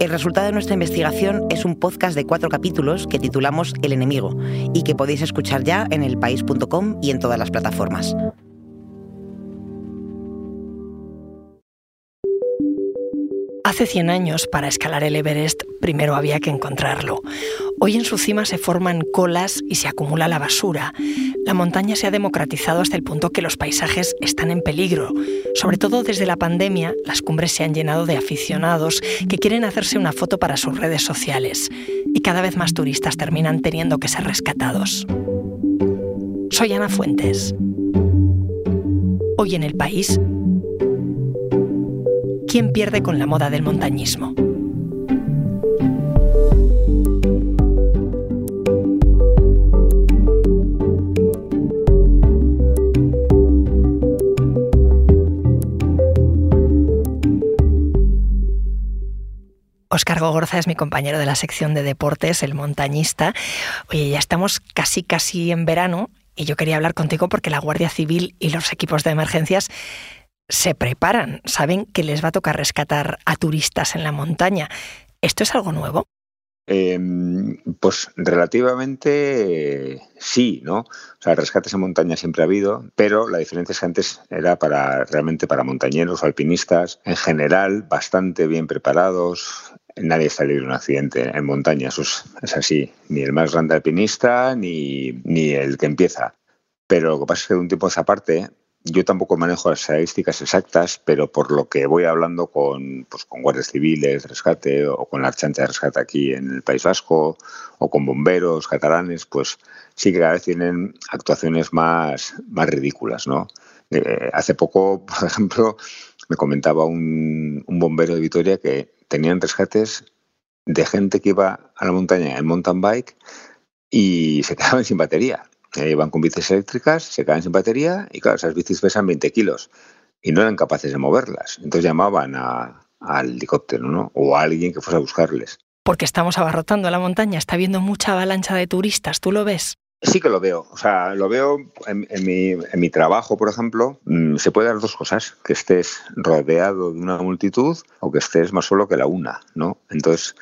El resultado de nuestra investigación es un podcast de cuatro capítulos que titulamos El enemigo y que podéis escuchar ya en elpaís.com y en todas las plataformas. Hace 100 años, para escalar el Everest, primero había que encontrarlo. Hoy en su cima se forman colas y se acumula la basura. La montaña se ha democratizado hasta el punto que los paisajes están en peligro. Sobre todo desde la pandemia, las cumbres se han llenado de aficionados que quieren hacerse una foto para sus redes sociales. Y cada vez más turistas terminan teniendo que ser rescatados. Soy Ana Fuentes. Hoy en el país ¿Quién pierde con la moda del montañismo? Oscar Gogorza es mi compañero de la sección de deportes, el montañista. Oye, ya estamos casi casi en verano y yo quería hablar contigo porque la Guardia Civil y los equipos de emergencias se preparan, saben que les va a tocar rescatar a turistas en la montaña. ¿Esto es algo nuevo? Em, pues relativamente sí, ¿no? O sea, rescates en montaña siempre ha habido, pero la diferencia es que antes era para realmente para montañeros o alpinistas, en general bastante bien preparados. Nadie está libre de un accidente en montaña, eso es, así. Ni el más grande alpinista ni, ni el que empieza. Pero lo que pasa es que de un tiempo a esa parte yo tampoco manejo las estadísticas exactas, pero por lo que voy hablando con, pues, con guardias civiles rescate o con la chancha de rescate aquí en el País Vasco o con bomberos catalanes, pues sí que cada vez tienen actuaciones más, más ridículas, ¿no? Eh, hace poco, por ejemplo, me comentaba un, un bombero de Vitoria que tenían rescates de gente que iba a la montaña en mountain bike y se quedaban sin batería eh, con bicis eléctricas, se caen sin batería y claro, esas bicis pesan 20 kilos y no eran capaces de moverlas. Entonces llamaban al helicóptero ¿no? o a alguien que fuese a buscarles. Porque estamos abarrotando la montaña, está habiendo mucha avalancha de turistas, ¿tú lo ves? Sí que lo veo, o sea, lo veo en, mi, en mi, trabajo, por ejemplo, mm, se puede dar dos cosas, que estés rodeado de una multitud o que estés más solo que la una, ¿no? Entonces,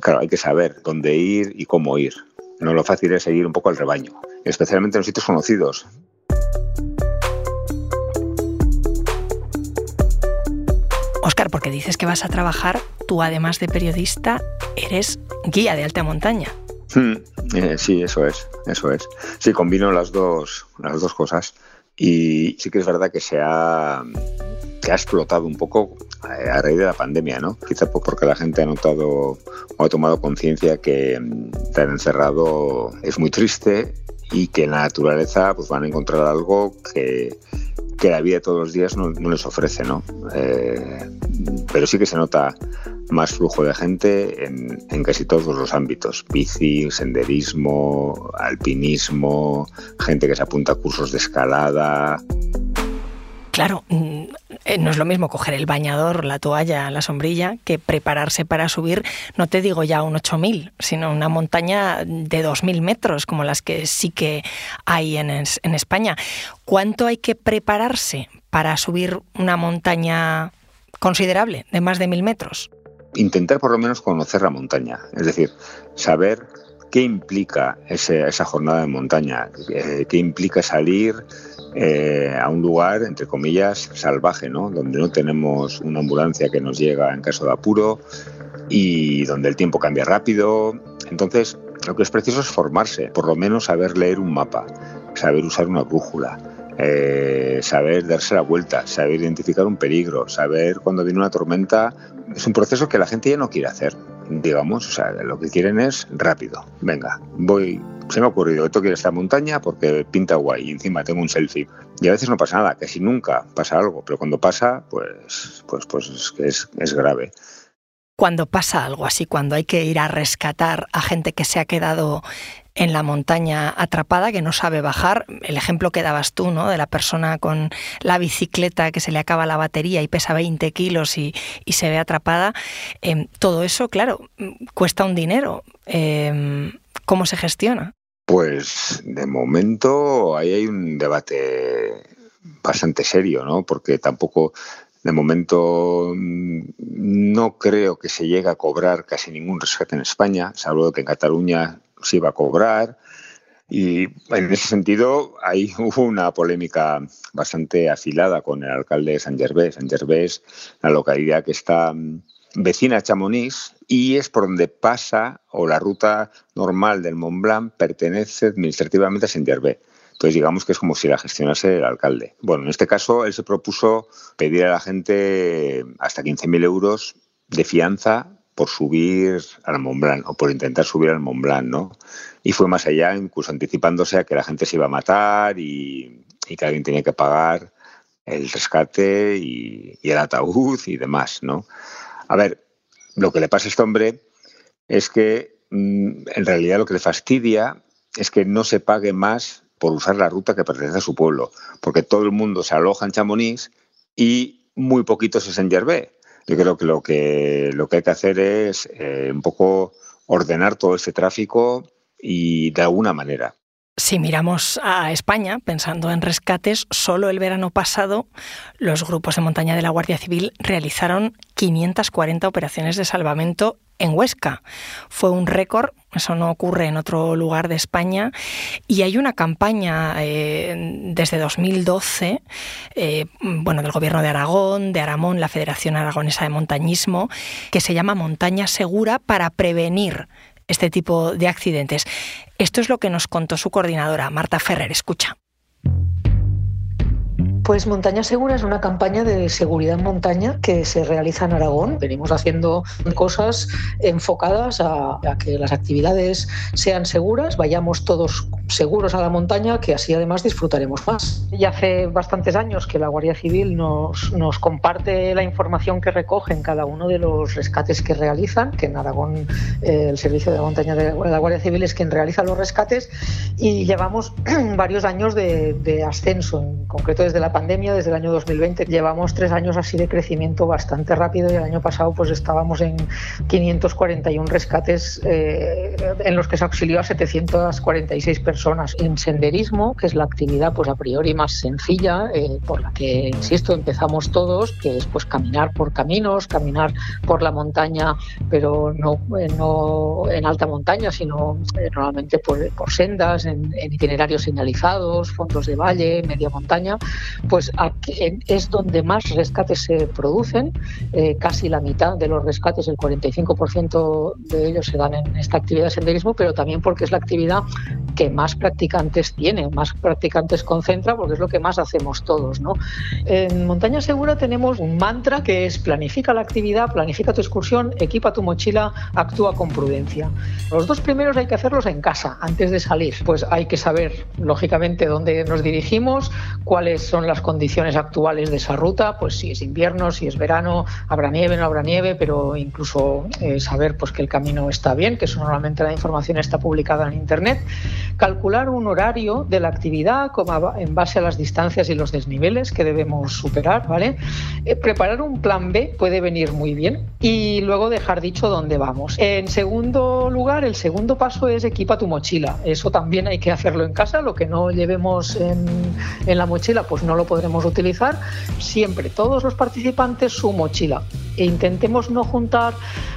claro, hay que saber dónde ir y cómo ir. No lo fácil es seguir un poco al rebaño especialmente en los sitios conocidos. Oscar, porque dices que vas a trabajar, tú además de periodista, eres guía de alta montaña. Hmm, eh, sí, eso es, eso es. Sí, combino las dos, las dos cosas. Y sí que es verdad que se ha, que ha explotado un poco eh, a raíz de la pandemia, ¿no? Quizá porque la gente ha notado o ha tomado conciencia que mm, estar encerrado es muy triste y que en la naturaleza pues van a encontrar algo que, que la vida de todos los días no, les ofrece, ¿no? Eh, pero sí que se nota más flujo de gente en, en, casi todos los ámbitos. Bici, senderismo, alpinismo, gente que se apunta a cursos de escalada. Claro, mm, eh, no es lo mismo coger el bañador, la toalla, la sombrilla, que prepararse para subir, no te digo ya un 8000, sino una montaña de 2000 metros, como las que sí que hay en, en España. ¿Cuánto hay que prepararse para subir una montaña considerable, de más de 1000 metros? Intentar por lo menos conocer la montaña, es decir, saber qué implica esa jornada de montaña, eh, qué implica salir eh, a un lugar, entre comillas, salvaje, ¿no? donde no tenemos una ambulancia que nos llega en caso de apuro y donde el tiempo cambia rápido. Entonces, lo que es preciso es formarse, por lo menos saber leer un mapa, saber usar una brújula, eh, saber darse la vuelta, saber identificar un peligro, saber cuando viene una tormenta. Es un proceso que la gente ya no quiere hacer, digamos. O sea, lo que quieren es rápido. Venga, voy se me ha ocurrido, quiere esta montaña porque pinta guay y encima tengo un selfie. Y a veces no pasa nada, que si nunca pasa algo, pero cuando pasa, pues, pues, pues es, es, es grave. Cuando pasa algo así, cuando hay que ir a rescatar a gente que se ha quedado en la montaña atrapada, que no sabe bajar, el ejemplo que dabas tú, ¿no? De la persona con la bicicleta que se le acaba la batería y pesa 20 kilos y, se ve atrapada, em, todo eso, claro, cuesta un dinero. Em, ¿Cómo se gestiona? Pues de momento ahí hay un debate bastante serio, ¿no? Porque tampoco de momento mm, no creo que se llegue a cobrar casi ningún rescate en España, salvo que en Cataluña se iba a cobrar. Y en ese sentido, hubo una polémica bastante afilada con el alcalde de San Gervés. San Gervés, la localidad que está mm, vecina a Chamonix y es por donde pasa o la ruta normal del Mont Blanc pertenece administrativamente a Saint Gervais. Entonces digamos que es como si la gestionase el alcalde. Bueno, en este caso él se propuso pedir a la gente hasta 15.000 euros de fianza por subir al Mont Blanc o por intentar subir al Mont Blanc, ¿no? Y fue más allá, incluso anticipándose a que la gente se iba a matar y, que alguien tenía que pagar el rescate y, y, el ataúd y demás, ¿no? A ver, lo que le pasa a este hombre es que mm, en realidad lo que le fastidia es que no se pague más por usar la ruta que pertenece a su pueblo, porque todo el mundo se aloja en Chamonix y muy poquitos es en Gervais. Yo creo que lo que, lo que hay que hacer es eh, un poco ordenar todo ese tráfico y de alguna manera. Si miramos a España, pensando en rescates, solo el verano pasado los grupos de montaña de la Guardia Civil realizaron 540 operaciones de salvamento en Huesca. Fue un récord, eso no ocurre en otro lugar de España. Y hay una campaña eh, desde 2012, eh, bueno, del Gobierno de Aragón, de Aramón, la Federación Aragonesa de Montañismo, que se llama Montaña Segura para prevenir este tipo de accidentes. Esto es lo que nos contó su coordinadora, Marta Ferrer. Escucha. Pues Montaña Segura es una campaña de seguridad en montaña que se realiza en Aragón. Venimos haciendo cosas enfocadas a, que las actividades sean seguras, vayamos todos seguros a la montaña, que así además disfrutaremos más. Ya hace bastantes años que la Guardia Civil nos, nos comparte la información que recoge en cada uno de los rescates que realizan, que en Aragón eh, el Servicio de Montaña de la Guardia Civil es quien realiza los rescates, y llevamos varios años de, de ascenso, en concreto desde la pandemia, desde el año 2020, llevamos tres años así de crecimiento bastante rápido y el año pasado pues estábamos en 541 rescates eh, en los que se auxilió a 746 personas. En senderismo, que es la actividad pues a priori más sencilla, eh, por la que, insisto, empezamos todos, que es pues caminar por caminos, caminar por la montaña, pero no, eh, no en alta montaña, sino normalmente por, por sendas, en, en itinerarios señalizados, fondos de valle, media montaña, pues es donde más rescates se producen, eh, casi la mitad de los rescates, el 45% de ellos se dan en esta actividad de senderismo, pero también porque es la actividad que más practicantes tiene, más practicantes concentra, porque es lo que más hacemos todos. ¿no? En Montaña Segura tenemos un mantra que es planifica la actividad, planifica tu excursión, equipa tu mochila, actúa con prudencia. Los dos primeros hay que hacerlos en casa, antes de salir. Pues hay que saber, lógicamente, dónde nos dirigimos, cuáles son las condiciones actuales de esa ruta, pues si es invierno, si es verano, habrá nieve, no habrá nieve, pero incluso eh, saber pues que el camino está bien, que eso normalmente la información está publicada en internet calcular un horario de la actividad en base a las distancias y los desniveles que debemos superar, ¿vale? Eh, preparar un plan B puede venir muy bien y luego dejar dicho dónde vamos. En segundo lugar, el segundo paso es equipa tu mochila. Eso también hay que hacerlo en casa, lo que no llevemos en, en la mochila pues no lo podremos utilizar. Siempre todos los participantes su mochila e intentemos no juntar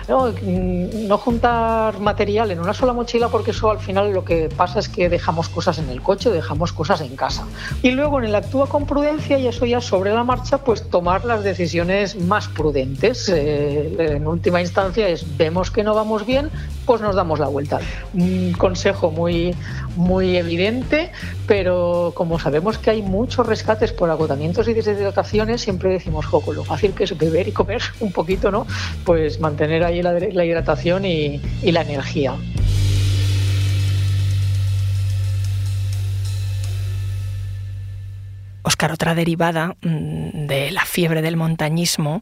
no, no juntar material en una sola mochila porque eso al final lo que pasa es que dejamos cosas en el coche, dejamos cosas en casa. Y luego en el actúa con prudencia y eso ya sobre la marcha, pues tomar las decisiones más prudentes. Eh, en última instancia es vemos que no vamos bien, pues nos damos la vuelta. Un consejo muy, muy evidente, pero como sabemos que hay muchos rescates por agotamientos y deshidrataciones, siempre decimos, joco, lo fácil que es beber y comer un poquito, ¿no? Pues mantener ahí la, hidratación y, y la energía. Oscar, otra derivada mm, de la fiebre del montañismo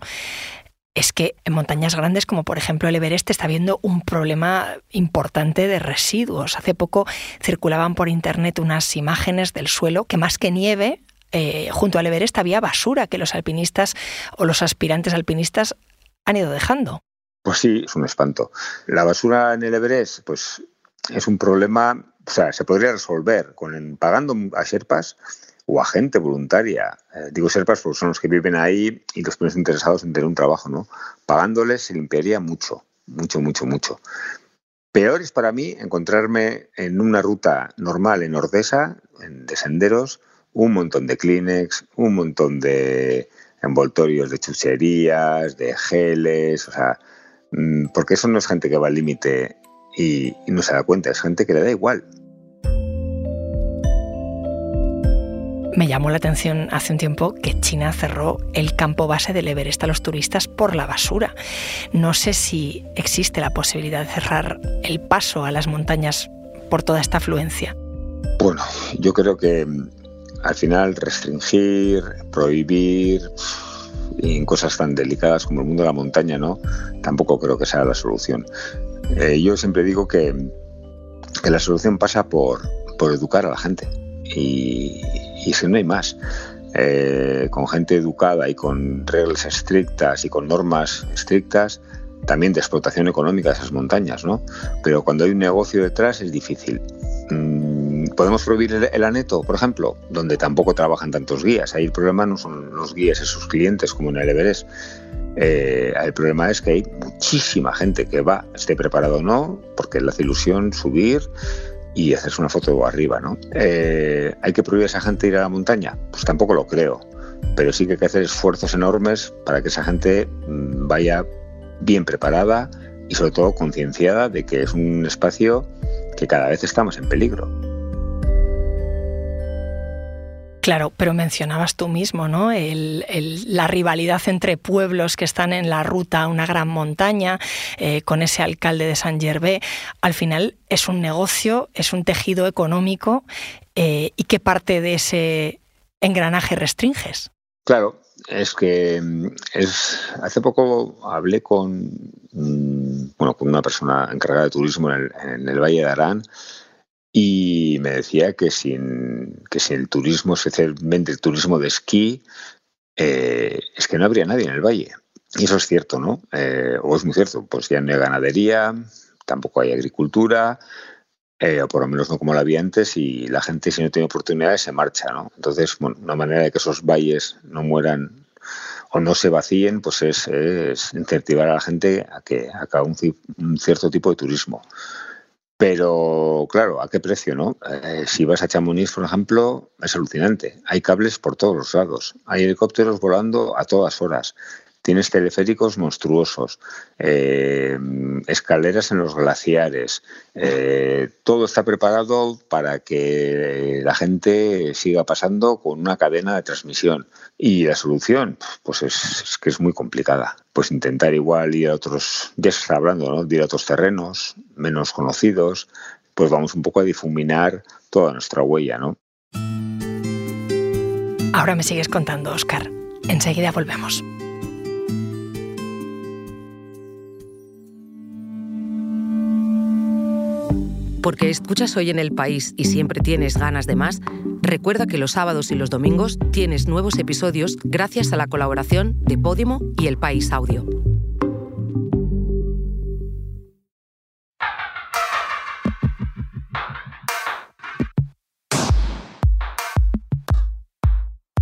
es que en montañas grandes como por ejemplo el Everest está habiendo un problema importante de residuos. Hace poco circulaban por internet unas imágenes del suelo que más que nieve, eh, junto al Everest había basura que los alpinistas o los aspirantes alpinistas han ido dejando. Pues sí, es un espanto. La basura en el Everest, pues es un problema, o sea, se podría resolver con pagando a Sherpas o a gente voluntaria. Eh, digo serpas porque son los que viven ahí y los primeros interesados en tener un trabajo, ¿no? Pagándoles se limpiaría mucho, mucho, mucho, mucho. Peor es para mí encontrarme en una ruta normal en Ordesa, de senderos, un montón de Kleenex, un montón de envoltorios de chucherías, de geles, o sea, mm, porque eso no es gente que va al límite y no se da cuenta, es gente que le da igual. Me llamó la atención hace un tiempo que China cerró el campo base del Everest a los turistas por la basura. No sé si existe la posibilidad de cerrar el paso a las montañas por toda esta afluencia. Bueno, yo creo que mm, al final restringir, prohibir en cosas tan delicadas como el mundo de la montaña, ¿no? Tampoco creo que sea la solución. Eh, yo siempre digo que, la solución pasa por, por educar a la gente. Y, y si no hay más. Eh, con gente educada y con reglas estrictas y con normas estrictas, también de explotación económica de esas montañas, ¿no? Pero cuando hay un negocio detrás es difícil. Mm, ¿Podemos prohibir el, aneto, por ejemplo? Donde tampoco trabajan tantos guías. Ahí el problema no son los guías y sus clientes como en el Everest. Eh, el problema es que hay muchísima gente que va, esté preparado o no, porque le hace ilusión subir, y hacerse una foto arriba, ¿no? Eh, ¿Hay que prohibir a esa gente ir a la montaña? Pues tampoco lo creo, pero sí que hay que hacer esfuerzos enormes para que esa gente mm, vaya bien preparada y sobre todo concienciada de que es un espacio que cada vez estamos en peligro. Claro, pero mencionabas tú mismo, ¿no? la rivalidad entre pueblos que están en la ruta a una gran montaña, eh, con ese alcalde de San Gervé. Al final es un negocio, es un tejido económico. Eh, ¿Y qué parte de ese engranaje restringes? Claro, es que mm, hace poco hablé con, mm, bueno, con una persona encargada de turismo en el Valle de Arán y me decía que sin, que sin el turismo, especialmente el turismo de esquí, eh, es que no habría nadie en el valle. Y eso es cierto, ¿no? Eh, o es muy cierto, pues ya no hay ganadería, tampoco hay agricultura, eh, o por lo menos no como la había antes, y la gente si no tiene oportunidades se marcha, ¿no? Entonces, bueno, una manera de que esos valles no mueran o no se vacíen, pues es, incentivar a la gente a que haga un cierto tipo de turismo. Pero claro, ¿a qué precio, no? Eh, si vas a Chamonix, por ejemplo, es alucinante. Hay cables por todos los lados. Hay helicópteros volando a todas horas. Tienes teleféricos monstruosos, eh, escaleras en los glaciares. Eh, todo está preparado para que la gente siga pasando con una cadena de transmisión. Y la solución, pues es, que es muy complicada. Pues intentar igual ir a otros, ya se está hablando, ¿no? Ir a otros terrenos menos conocidos, pues vamos un poco a difuminar toda nuestra huella, ¿no? Ahora me sigues contando, Oscar. Enseguida volvemos. Porque escuchas hoy en el país y siempre tienes ganas de más, recuerda que los sábados y los domingos tienes nuevos episodios gracias a la colaboración de Podimo y El País Audio.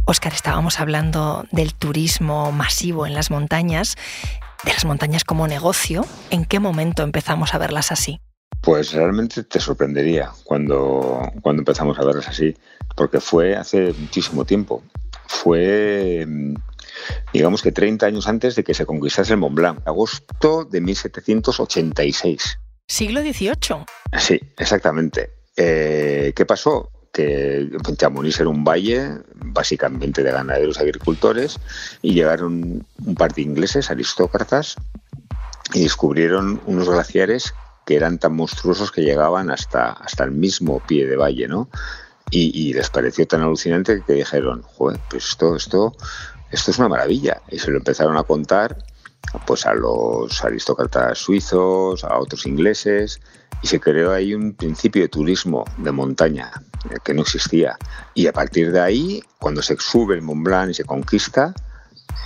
Oscar, estábamos hablando del turismo masivo en las montañas, de las montañas como negocio. ¿En qué momento empezamos a verlas así? Pues realmente te sorprendería cuando, cuando empezamos a verlas así, porque fue hace muchísimo tiempo. Fue, digamos que 30 años antes de que se conquistase el Mont Blanc, agosto de 1786. ¿Siglo XVIII? Sí, exactamente. Eh, ¿Qué pasó? que Chamonix era un valle básicamente de ganaderos y agricultores y llegaron un par de ingleses, aristócratas, y descubrieron unos glaciares que eran tan monstruosos que llegaban hasta, hasta el mismo pie de valle, ¿no? Y, les pareció tan alucinante que dijeron, joder, pues esto, esto, esto es una maravilla. Y se lo empezaron a contar pues a los aristócratas suizos, a otros ingleses, y se creó ahí un principio de turismo de montaña eh, que no existía. Y a partir de ahí, cuando se sube el Mont Blanc y se conquista,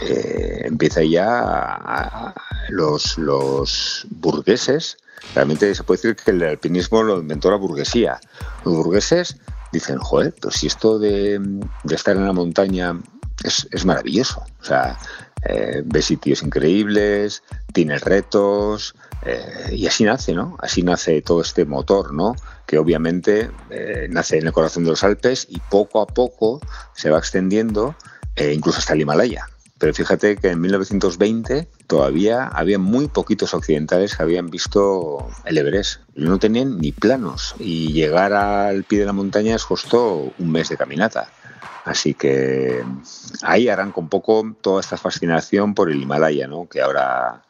eh, empieza ya los, los burgueses. Realmente se puede decir que el alpinismo lo inventó la burguesía. Los burgueses dicen, joder, pues si esto de, estar en la montaña es, maravilloso. O sea, eh, ves sitios increíbles, tienes retos, eh, y así nace, ¿no? Así nace todo este motor, ¿no? Que obviamente eh, nace en el corazón de los Alpes y poco a poco se va extendiendo incluso hasta el Himalaya. Pero fíjate que en 1920 todavía había muy poquitos occidentales que habían visto el Everest. No tenían ni planos y llegar al pie de la montaña les costó un mes de caminata. Así que ahí arranca un poco toda esta fascinación por el Himalaya, ¿no? que, ahora,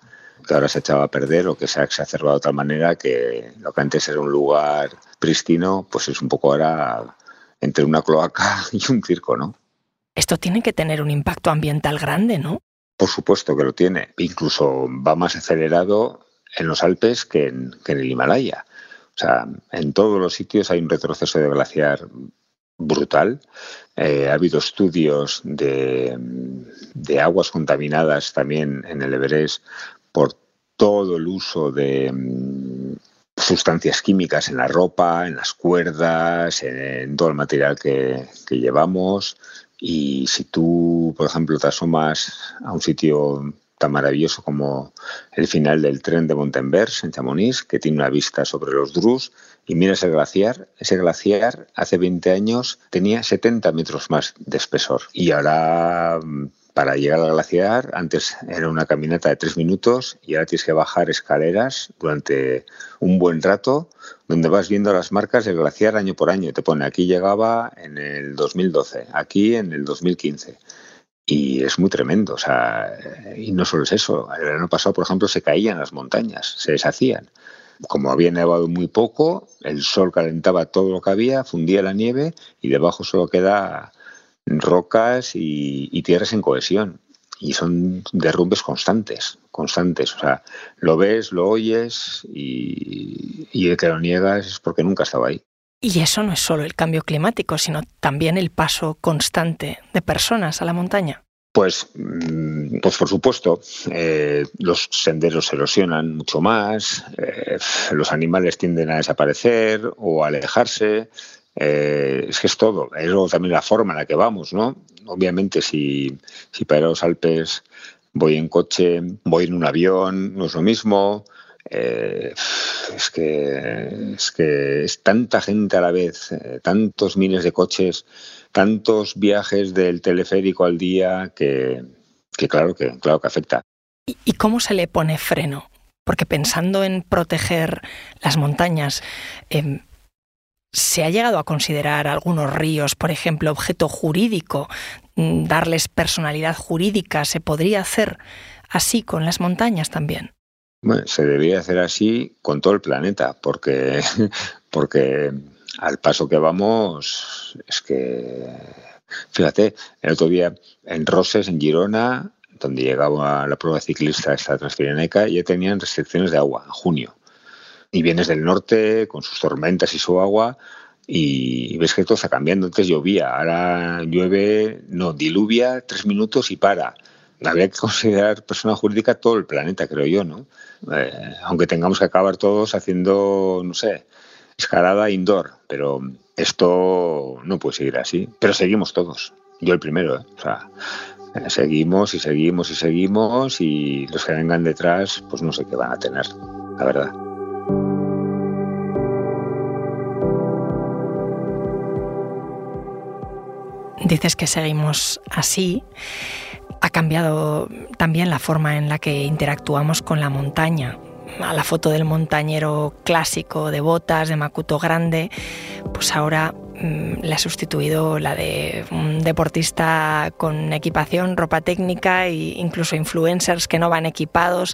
que ahora se echaba a perder o que se ha exacerbado de tal manera que lo que antes era un lugar pristino, pues es un poco ahora entre una cloaca y un circo, ¿no? Esto tiene que tener un impacto ambiental grande, ¿no? Por supuesto que lo tiene. Incluso va más acelerado en los Alpes que en, el Himalaya. O sea, en todos los sitios hay un retroceso de glaciar brutal. Eh, ha habido estudios de, aguas contaminadas también en el Everest por todo el uso de mm, sustancias químicas en la ropa, en las cuerdas, en, todo el material que, llevamos. Y si tú, por ejemplo, te asomas a un sitio tan maravilloso como el final del tren de Montenvers en Chamonix, que tiene una vista sobre los Drus, y miras el glaciar, ese glaciar hace 20 años tenía 70 metros más de espesor. Y ahora para llegar al glaciar antes era una caminata de tres minutos y ahora tienes que bajar escaleras durante un buen rato donde vas viendo las marcas del glaciar año por año. Te pone aquí llegaba en el 2012, aquí en el 2015 y es muy tremendo. O sea, y no solo es eso. El año pasado, por ejemplo, se caían las montañas, se deshacían. Como había nevado muy poco, el sol calentaba todo lo que había, fundía la nieve y debajo solo queda rocas y, tierras en cohesión. Y son derrumbes constantes, constantes. O sea, lo ves, lo oyes y, y el que lo niegas es porque nunca estaba ahí. Y eso no es solo el cambio climático, sino también el paso constante de personas a la montaña. Pues, mm, pues por supuesto, eh, los senderos se erosionan mucho más, eh, los animales tienden a desaparecer o a alejarse. Eh, es que es todo, es también la forma en la que vamos, ¿no? Obviamente, si, si para los Alpes voy en coche, voy en un avión, no es lo mismo. es, que, es que es tanta gente a la vez, tantos miles de coches tantos viajes del teleférico al día que, claro que claro que afecta. ¿Y cómo se le pone freno? Porque pensando en proteger las montañas, em, ¿se ha llegado a considerar algunos ríos, por ejemplo, objeto jurídico, mm, darles personalidad jurídica? ¿Se podría hacer así con las montañas también? Bueno, se debería hacer así con todo el planeta, porque, porque al paso que vamos, es que, fíjate, el otro día en Roses, en Girona, donde llegaba la prueba ciclista esta transfireneca, ya tenían restricciones de agua en junio. Y vienes del norte con sus tormentas y su agua y ves que todo está cambiando. Antes llovía, ahora llueve, no, diluvia tres minutos y para. Habría que considerar persona jurídica todo el planeta, creo yo, ¿no? Eh, aunque tengamos que acabar todos haciendo, no sé, escalada indoor, pero esto no puede seguir así. Pero seguimos todos. Yo el primero, ¿eh? o sea, eh, seguimos y seguimos y seguimos y los que vengan detrás, pues no sé qué van a tener, la verdad. Dices que seguimos así. Ha cambiado también la forma en la que interactuamos con la montaña a la foto del montañero clásico de botas, de Macuto grande, pues ahora mm, le ha sustituido la de un deportista con equipación, ropa técnica e incluso influencers que no van equipados.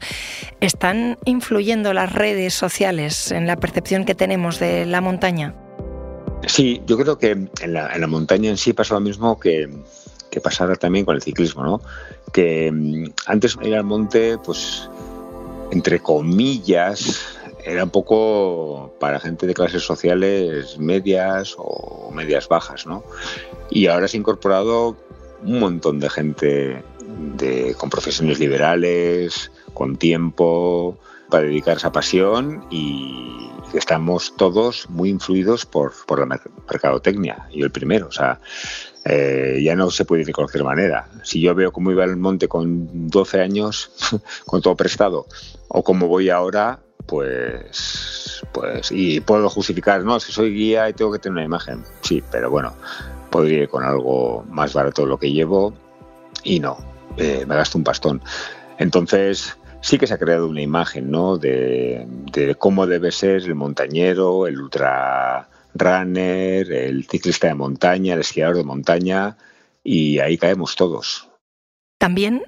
¿Están influyendo las redes sociales en la percepción que tenemos de la montaña? Sí, yo creo que en la, montaña en sí pasa lo mismo que, que pasara también con el ciclismo, ¿no? Que mm, antes ir al monte, pues, entre comillas, era un poco para gente de clases sociales medias o medias bajas, ¿no? Y ahora se ha incorporado un montón de gente de, con profesiones liberales, con tiempo para dedicar esa pasión y estamos todos muy influidos por, por la mercadotecnia, yo el primero, o sea, eh, ya no se puede ir de cualquier manera. Si yo veo cómo iba el monte con 12 años, con todo prestado, o cómo voy ahora, pues, pues, y puedo justificar, no, si soy guía y tengo que tener una imagen, sí, pero bueno, podría ir con algo más barato de lo que llevo y no, eh, me gasto un pastón. Entonces, sí que se ha creado una imagen, ¿no? De, de cómo debe ser el montañero, el ultra runner, el ciclista de montaña, el esquiador de montaña, y ahí caemos todos. También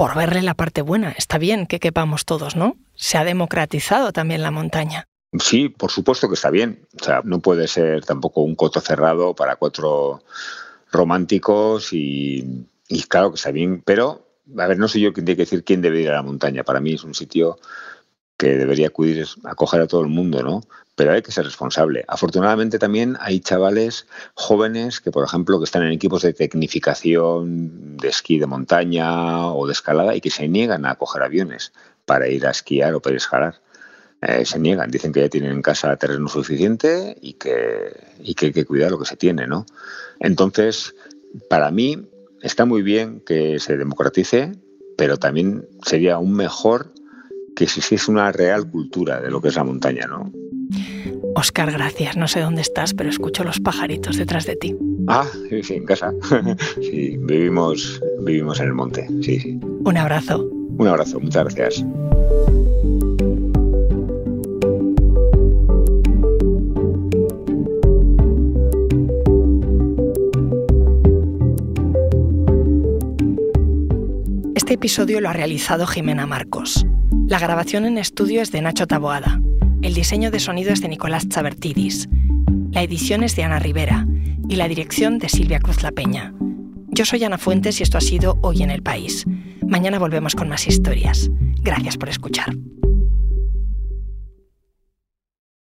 por verle la parte buena. Está bien que quepamos todos, ¿no? Se ha democratizado también la montaña. Sí, por supuesto que está bien. O sea, no puede ser tampoco un coto cerrado para cuatro románticos y, claro que está bien, pero a ver, no sé yo quién tiene que decir quién debe ir a la montaña. Para mí es un sitio que debería acudir, acoger a todo el mundo, ¿no? Pero hay que ser responsable. Afortunadamente también hay chavales jóvenes que, por ejemplo, que están en equipos de tecnificación de esquí de montaña o de escalada y que se niegan a coger aviones para ir a esquiar o para escalar. Eh, se niegan, dicen que ya tienen en casa terreno suficiente y que, y que hay que cuidar lo que se tiene, ¿no? Entonces, para mí está muy bien que se democratice, pero también sería aún mejor que existiese una real cultura de lo que es la montaña, ¿no? Oscar, gracias. No sé dónde estás, pero escucho los pajaritos detrás de ti. Ah, sí, sí en casa. sí, vivimos, vivimos en el monte. Sí, sí. Un abrazo. Un abrazo, muchas gracias. Este episodio lo ha realizado Jimena Marcos. La grabación en estudio es de Nacho Taboada. El diseño de sonido es de Nicolás Chabertidis. La edición es de Ana Rivera y la dirección de Silvia Cruz La Peña. Yo soy Ana Fuentes y esto ha sido Hoy en el País. Mañana volvemos con más historias. Gracias por escuchar.